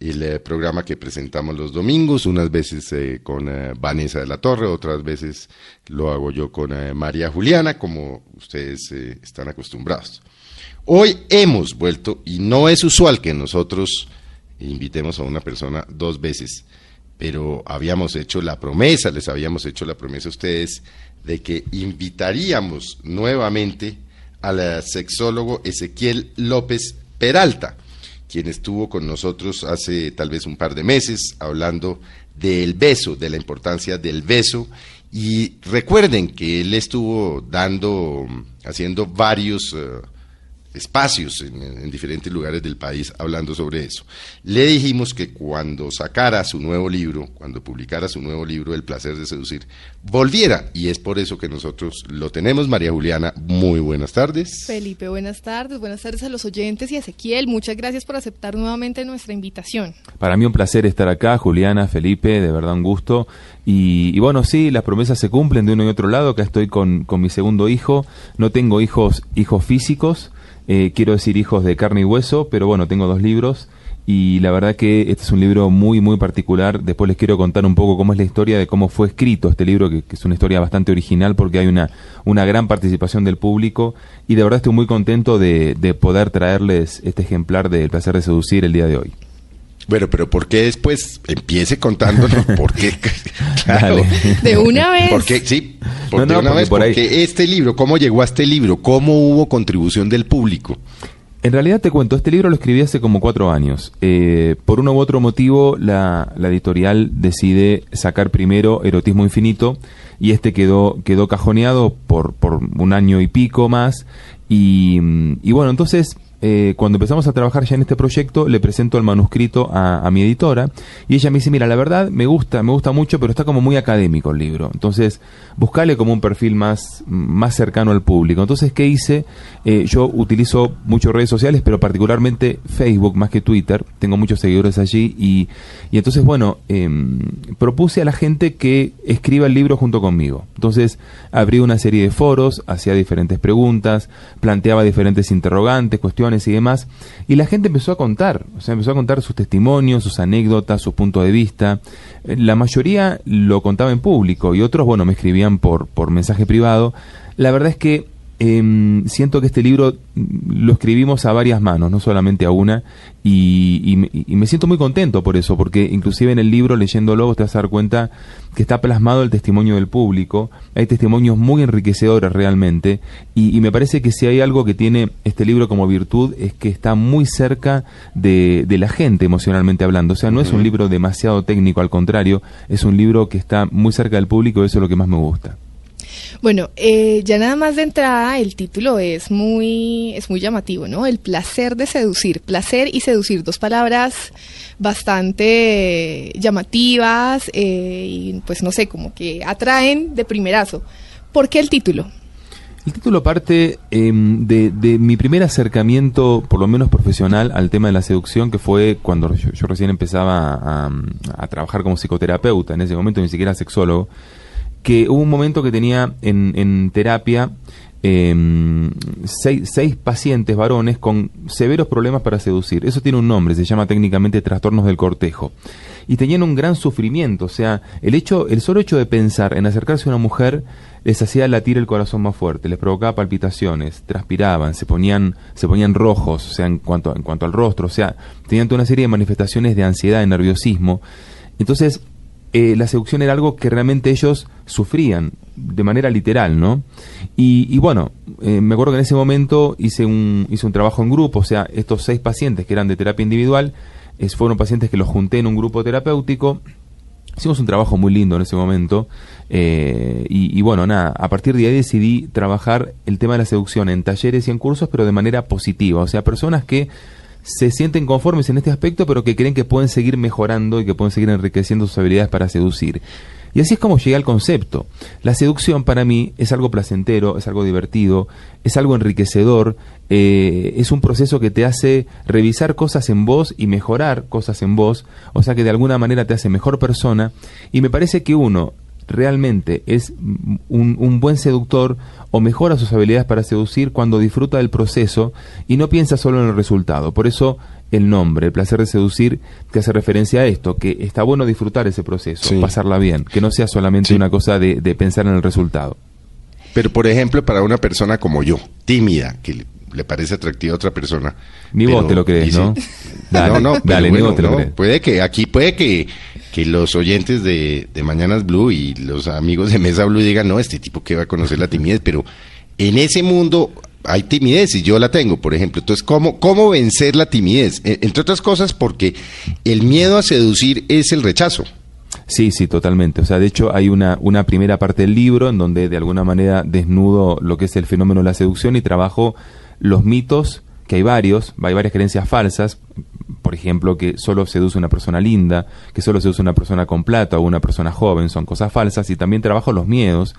el eh, programa que presentamos los domingos, unas veces eh, con eh, Vanessa de la Torre, otras veces lo hago yo con María Juliana, como ustedes están acostumbrados. Hoy hemos vuelto, y no es usual que nosotros invitemos a una persona dos veces, pero habíamos hecho la promesa, les habíamos hecho la promesa a ustedes de que invitaríamos nuevamente al sexólogo Ezequiel López Peralta quien estuvo con nosotros hace tal vez un par de meses hablando del beso, de la importancia del beso. Y recuerden que él estuvo dando, haciendo varios... Eh, espacios en, diferentes lugares del país hablando sobre eso. Le dijimos que cuando sacara su nuevo libro, cuando publicara su nuevo libro, El placer de seducir, volviera. Y es por eso que nosotros lo tenemos. María Juliana, muy buenas tardes. Felipe, buenas tardes. Buenas tardes a los oyentes y a Ezequiel. Muchas gracias por aceptar nuevamente nuestra invitación. Para mí un placer estar acá, Juliana, Felipe, de verdad un gusto. Y, bueno, sí, las promesas se cumplen de uno y otro lado. Acá estoy con, con mi segundo hijo. No tengo hijos, hijos físicos eh, quiero decir hijos de carne y hueso, pero bueno, tengo dos libros y la verdad que este es un libro muy, muy particular. Después les quiero contar un poco cómo es la historia de cómo fue escrito este libro, que, es una historia bastante original porque hay una, una gran participación del público y de verdad estoy muy contento de, de poder traerles este ejemplar de El placer de seducir el día de hoy. Bueno, pero ¿por qué después empiece contándonos por qué? claro. De una vez. Porque, sí, de una vez, porque este libro, ¿cómo llegó a este libro? ¿Cómo hubo contribución del público? En realidad te cuento, este libro lo escribí hace como cuatro años. Eh, por uno u otro motivo, la, editorial decide sacar primero Erotismo Infinito y este quedó, quedó cajoneado por, por un año y pico más. Y, y bueno, entonces eh, cuando empezamos a trabajar ya en este proyecto, le presento el manuscrito a, mi editora y ella me dice, mira, la verdad me gusta, me gusta mucho, pero está como muy académico el libro. Entonces, buscale como un perfil más, más cercano al público. Entonces, ¿qué hice? Eh, yo utilizo muchas redes sociales, pero particularmente Facebook más que Twitter. Tengo muchos seguidores allí y, y entonces, bueno, em, propuse a la gente que escriba el libro junto conmigo. Entonces, abrí una serie de foros, hacía diferentes preguntas, planteaba diferentes interrogantes, cuestiones y demás, y la gente empezó a contar, o sea, empezó a contar sus testimonios, sus anécdotas, su punto de vista. Eh, la mayoría lo contaba en público y otros, bueno, me escribían por, por mensaje privado. La verdad es que Em, siento que este libro lo escribimos a varias manos, no solamente a una, y, me siento muy contento por eso, porque inclusive en el libro, leyéndolo, te vas a dar cuenta que está plasmado el testimonio del público, hay testimonios muy enriquecedores realmente, y, me parece que si hay algo que tiene este libro como virtud es que está muy cerca de, de la gente emocionalmente hablando, o sea, no es un libro demasiado técnico, al contrario, es un libro que está muy cerca del público, y eso es lo que más me gusta. Bueno, eh, ya nada más de entrada el título es muy, es muy llamativo, ¿no? El placer de seducir, placer y seducir, dos palabras bastante llamativas eh, y pues no sé, como que atraen de primerazo. ¿Por qué el título? El título parte em, de, mi primer acercamiento, por lo menos profesional, al tema de la seducción, que fue cuando yo, recién empezaba a, a, trabajar como psicoterapeuta, en ese momento ni siquiera sexólogo, que hubo un momento que tenía en, en terapia em, seis, pacientes varones con severos problemas para seducir. Eso tiene un nombre, se llama técnicamente trastornos del cortejo. Y tenían un gran sufrimiento, o sea, el hecho, el solo hecho de pensar en acercarse a una mujer les hacía latir el corazón más fuerte, les provocaba palpitaciones, transpiraban, se ponían, se ponían rojos, o sea, en cuanto, en cuanto al rostro, o sea, tenían toda una serie de manifestaciones de ansiedad, de nerviosismo. Entonces, eh, la seducción era algo que realmente ellos sufrían de manera literal, ¿no? Y, bueno, eh, me acuerdo que en ese momento hice un, hice un trabajo en grupo, o sea, estos seis pacientes que eran de terapia individual, es, fueron pacientes que los junté en un grupo terapéutico. Hicimos un trabajo muy lindo en ese momento eh, y, y, bueno, nada, a partir de ahí decidí trabajar el tema de la seducción en talleres y en cursos, pero de manera positiva, o sea, personas que se sienten conformes en este aspecto, pero que creen que pueden seguir mejorando y que pueden seguir enriqueciendo sus habilidades para seducir. Y así es como llegué al concepto. La seducción para mí es algo placentero, es algo divertido, es algo enriquecedor, eh, es un proceso que te hace revisar cosas en vos y mejorar cosas en vos, o sea que de alguna manera te hace mejor persona. Y me parece que uno realmente es un, un, buen seductor o mejora sus habilidades para seducir cuando disfruta del proceso y no piensa solo en el resultado. Por eso el nombre, el placer de seducir, que hace referencia a esto, que está bueno disfrutar ese proceso, pasarla bien, que no sea solamente una cosa de, pensar en el resultado. Pero, por ejemplo, para una persona como yo, tímida, que le, parece atractiva a otra persona. Ni vos te lo crees, ¿no? Dale, no, no, dale, ni vos te lo crees. Puede que, aquí puede que, que los oyentes de, de Mañanas Blue y los amigos de Mesa Blue digan, no, este tipo que va a conocer la timidez, pero en ese mundo hay timidez y yo la tengo, por ejemplo. Entonces, ¿cómo, cómo vencer la timidez? E, entre otras cosas, porque el miedo a seducir es el rechazo. Sí, sí, totalmente. O sea, de hecho hay una, una primera parte del libro en donde de alguna manera desnudo lo que es el fenómeno de la seducción y trabajo los mitos, que hay varios, hay varias creencias falsas, por ejemplo, que solo seduce una persona linda, que solo seduce una persona con plata o una persona joven, son cosas falsas, y también trabajo los miedos,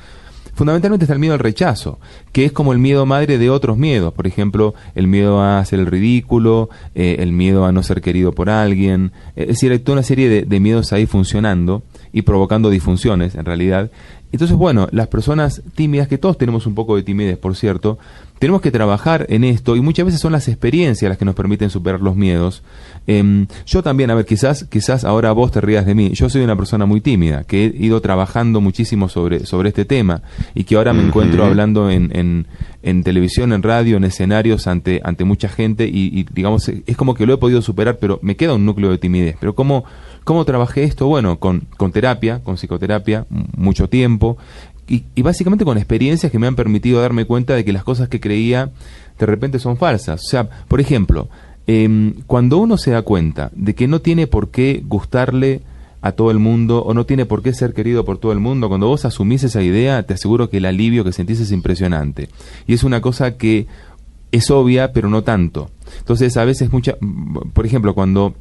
fundamentalmente está el miedo al rechazo, que es como el miedo madre de otros miedos, por ejemplo, el miedo a hacer el ridículo, eh, el miedo a no ser querido por alguien, es decir, hay toda una serie de, de miedos ahí funcionando y provocando disfunciones en realidad. Entonces, bueno, las personas tímidas, que todos tenemos un poco de timidez, por cierto, tenemos que trabajar en esto y muchas veces son las experiencias las que nos permiten superar los miedos. Em, yo también, a ver, quizás, quizás ahora vos te rías de mí. Yo soy una persona muy tímida, que he ido trabajando muchísimo sobre, sobre este tema y que ahora me encuentro hablando en, en, en, televisión, en radio, en escenarios ante, ante mucha gente y, digamos, es como que lo he podido superar, pero me queda un núcleo de timidez. Pero ¿cómo, cómo trabajé esto? Bueno, con, con terapia, con psicoterapia, mucho tiempo y, básicamente con experiencias que me han permitido darme cuenta de que las cosas que creía de repente son falsas. O sea, por ejemplo, em, cuando uno se da cuenta de que no tiene por qué gustarle a todo el mundo o no tiene por qué ser querido por todo el mundo, cuando vos asumís esa idea, te aseguro que el alivio que sentís es impresionante. Y es una cosa que es obvia, pero no tanto. Entonces, a veces mucha, por ejemplo, cuando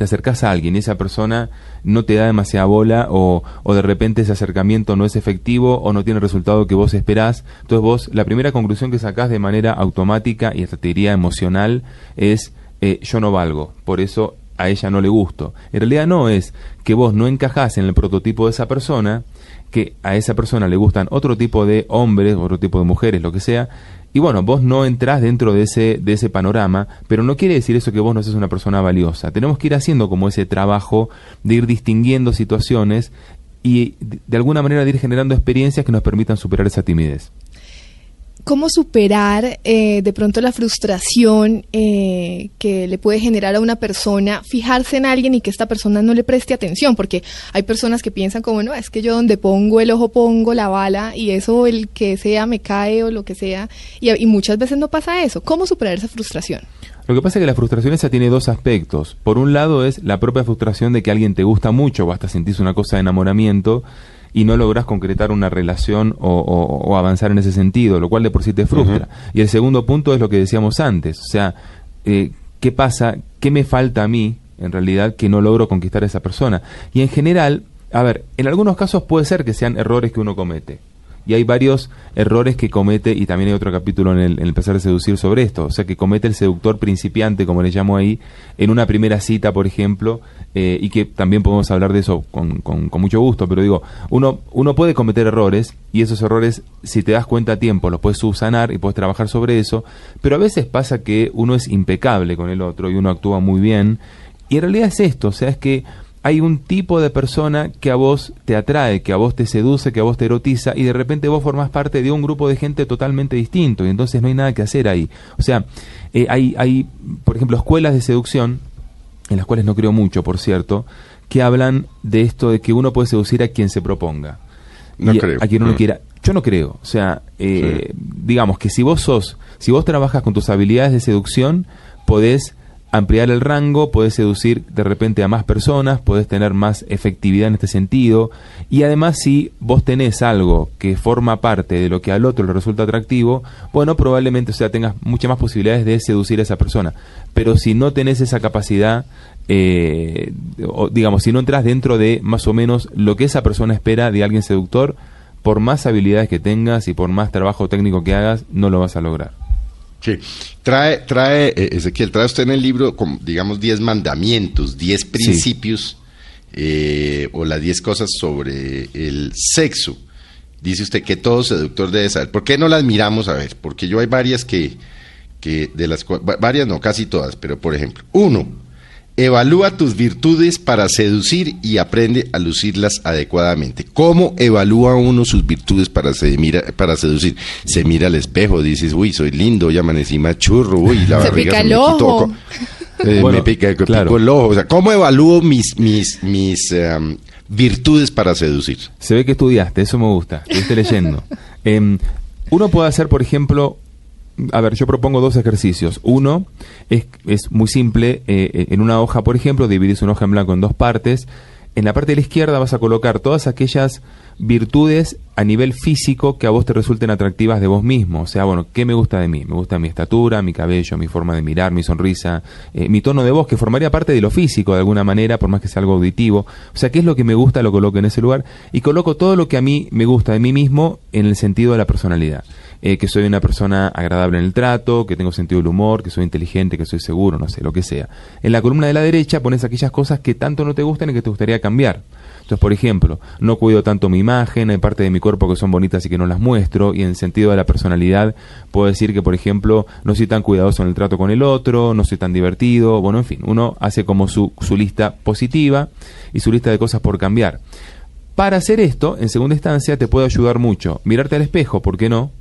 te acercas a alguien y esa persona no te da demasiada bola o, o, de repente ese acercamiento no es efectivo o no tiene el resultado que vos esperás. Entonces vos, la primera conclusión que sacás de manera automática y hasta te diría emocional es eh, yo no valgo, por eso a ella no le gusto. En realidad no es que vos no encajás en el prototipo de esa persona, que a esa persona le gustan otro tipo de hombres, otro tipo de mujeres, lo que sea, y bueno, vos no entrás dentro de ese, de ese panorama, pero no quiere decir eso que vos no seas una persona valiosa. Tenemos que ir haciendo como ese trabajo de ir distinguiendo situaciones y de alguna manera de ir generando experiencias que nos permitan superar esa timidez cómo superar eh, de pronto la frustración eh, que le puede generar a una persona fijarse en alguien y que esta persona no le preste atención, porque hay personas que piensan como, no, es que yo donde pongo el ojo pongo la bala y eso el que sea me cae o lo que sea, y, y muchas veces no pasa eso. ¿Cómo superar esa frustración? Lo que pasa es que la frustración esa tiene dos aspectos. Por un lado es la propia frustración de que alguien te gusta mucho o hasta sentís una cosa de enamoramiento y no logras concretar una relación o, avanzar en ese sentido, lo cual de por sí te frustra. Y el segundo punto es lo que decíamos antes, o sea, eh, ¿qué pasa? ¿Qué me falta a mí, en realidad, que no logro conquistar a esa persona? Y en general, a ver, en algunos casos puede ser que sean errores que uno comete y hay varios errores que comete, y también hay otro capítulo en el, en el placer de seducir sobre esto, o sea, que comete el seductor principiante, como le llamo ahí, en una primera cita, por ejemplo, eh, y que también podemos hablar de eso con, con, con, mucho gusto, pero digo, uno, uno puede cometer errores, y esos errores, si te das cuenta a tiempo, los puedes subsanar y puedes trabajar sobre eso, pero a veces pasa que uno es impecable con el otro y uno actúa muy bien, y en realidad es esto, o sea, es que hay un tipo de persona que a vos te atrae, que a vos te seduce, que a vos te erotiza y de repente vos formás parte de un grupo de gente totalmente distinto y entonces no hay nada que hacer ahí. O sea, eh, hay, hay, por ejemplo, escuelas de seducción, en las cuales no creo mucho, por cierto, que hablan de esto de que uno puede seducir a quien se proponga. No creo. A quien uno mm. quiera. Yo no creo. O sea, eh, digamos que si vos sos, si vos trabajas con tus habilidades de seducción, podés ampliar el rango, puedes seducir de repente a más personas, puedes tener más efectividad en este sentido. Y además, si vos tenés algo que forma parte de lo que al otro le resulta atractivo, bueno, probablemente o sea, tengas muchas más posibilidades de seducir a esa persona. Pero si no tenés esa capacidad, eh, digamos, si no entras dentro de más o menos lo que esa persona espera de alguien seductor, por más habilidades que tengas y por más trabajo técnico que hagas, no lo vas a lograr. Sí. Trae, trae, eh, Ezequiel, trae usted en el libro, digamos, 10 mandamientos, 10 principios eh, o las 10 cosas sobre el sexo. Dice usted que todo seductor debe saber. ¿Por qué no las miramos a ver? Porque yo hay varias que, que de las varias no, casi todas, pero por ejemplo, uno, Evalúa tus virtudes para seducir y aprende a lucirlas adecuadamente. ¿Cómo evalúa uno sus virtudes para, se mira, para seducir? Se mira al espejo, dices, uy, soy lindo, hoy amanecí más churro, uy, la se pica el ojo. Eh, me pica, el ojo. O sea, ¿cómo evalúo mis, mis, mis em, virtudes para seducir? Se ve que estudiaste, eso me gusta, estuviste leyendo. Em, uno puede hacer, por ejemplo, a ver, yo propongo dos ejercicios. Uno es, es muy simple. Eh, en una hoja, por ejemplo, dividís una hoja en blanco en dos partes. En la parte de la izquierda vas a colocar todas aquellas virtudes a nivel físico que a vos te resulten atractivas de vos mismo. O sea, bueno, ¿qué me gusta de mí? Me gusta mi estatura, mi cabello, mi forma de mirar, mi sonrisa, eh, mi tono de voz, que formaría parte de lo físico de alguna manera, por más que sea algo auditivo. O sea, ¿qué es lo que me gusta? Lo coloco en ese lugar y coloco todo lo que a mí me gusta de mí mismo en el sentido de la personalidad. Eh, que soy una persona agradable en el trato, que tengo sentido del humor, que soy inteligente, que soy seguro, no sé, lo que sea. En la columna de la derecha pones aquellas cosas que tanto no te gustan y que te gustaría cambiar. Entonces, por ejemplo, no cuido tanto mi imagen, hay partes de mi cuerpo que son bonitas y que no las muestro, y en sentido de la personalidad, puedo decir que, por ejemplo, no soy tan cuidadoso en el trato con el otro, no soy tan divertido, bueno, en fin, uno hace como su, su lista positiva y su lista de cosas por cambiar. Para hacer esto, en segunda instancia, te puede ayudar mucho mirarte al espejo, ¿por qué no?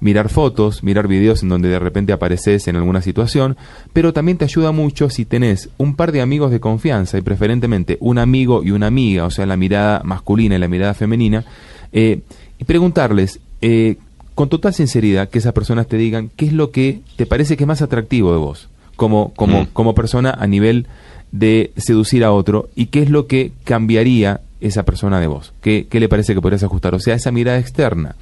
Mirar fotos, mirar videos en donde de repente apareces en alguna situación, pero también te ayuda mucho si tenés un par de amigos de confianza y preferentemente un amigo y una amiga, o sea, la mirada masculina y la mirada femenina, eh, y preguntarles eh, con total sinceridad que esas personas te digan qué es lo que te parece que es más atractivo de vos, como, como, mm. como persona a nivel de seducir a otro y qué es lo que cambiaría esa persona de vos, qué, qué le parece que podrías ajustar, o sea, esa mirada externa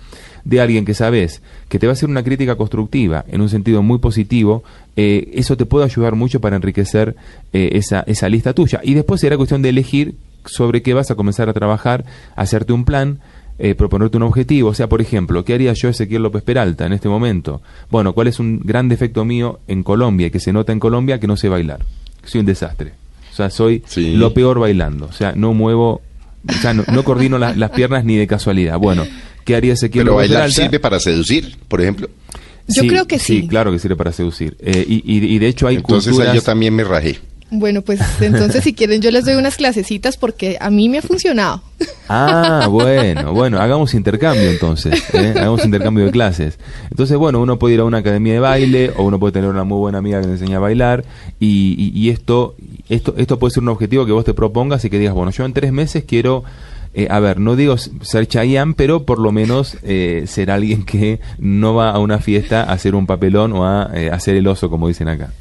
de alguien que sabes que te va a hacer una crítica constructiva en un sentido muy positivo, eh, eso te puede ayudar mucho para enriquecer eh, esa, esa lista tuya. Y después será cuestión de elegir sobre qué vas a comenzar a trabajar, hacerte un plan, eh, proponerte un objetivo. O sea, por ejemplo, ¿qué haría yo Ezequiel López Peralta en este momento? Bueno, ¿cuál es un gran defecto mío en Colombia y que se nota en Colombia que no sé bailar? Soy un desastre. O sea, soy lo peor bailando. O sea, no muevo, o sea, no, coordino las piernas ni de casualidad. Bueno, ¿Qué haría Ezequiel Pero bailar sirve para seducir, por ejemplo. Yo creo que sí. Sí, claro que sirve para seducir. Eh, y, y, de hecho hay entonces, yo también me rajé. Bueno, pues entonces si quieren yo les doy unas clasecitas porque a mí me ha funcionado. Ah, bueno, bueno, hagamos intercambio entonces, ¿eh? hagamos intercambio de clases. Entonces, bueno, uno puede ir a una academia de baile o uno puede tener una muy buena amiga que le enseña a bailar y, y, esto, esto, esto puede ser un objetivo que vos te propongas y que digas, bueno, yo en tres meses quiero eh, a ver, no digo ser Chayanne, pero por lo menos eh, ser alguien que no va a una fiesta a hacer un papelón o a eh, hacer el oso, como dicen acá.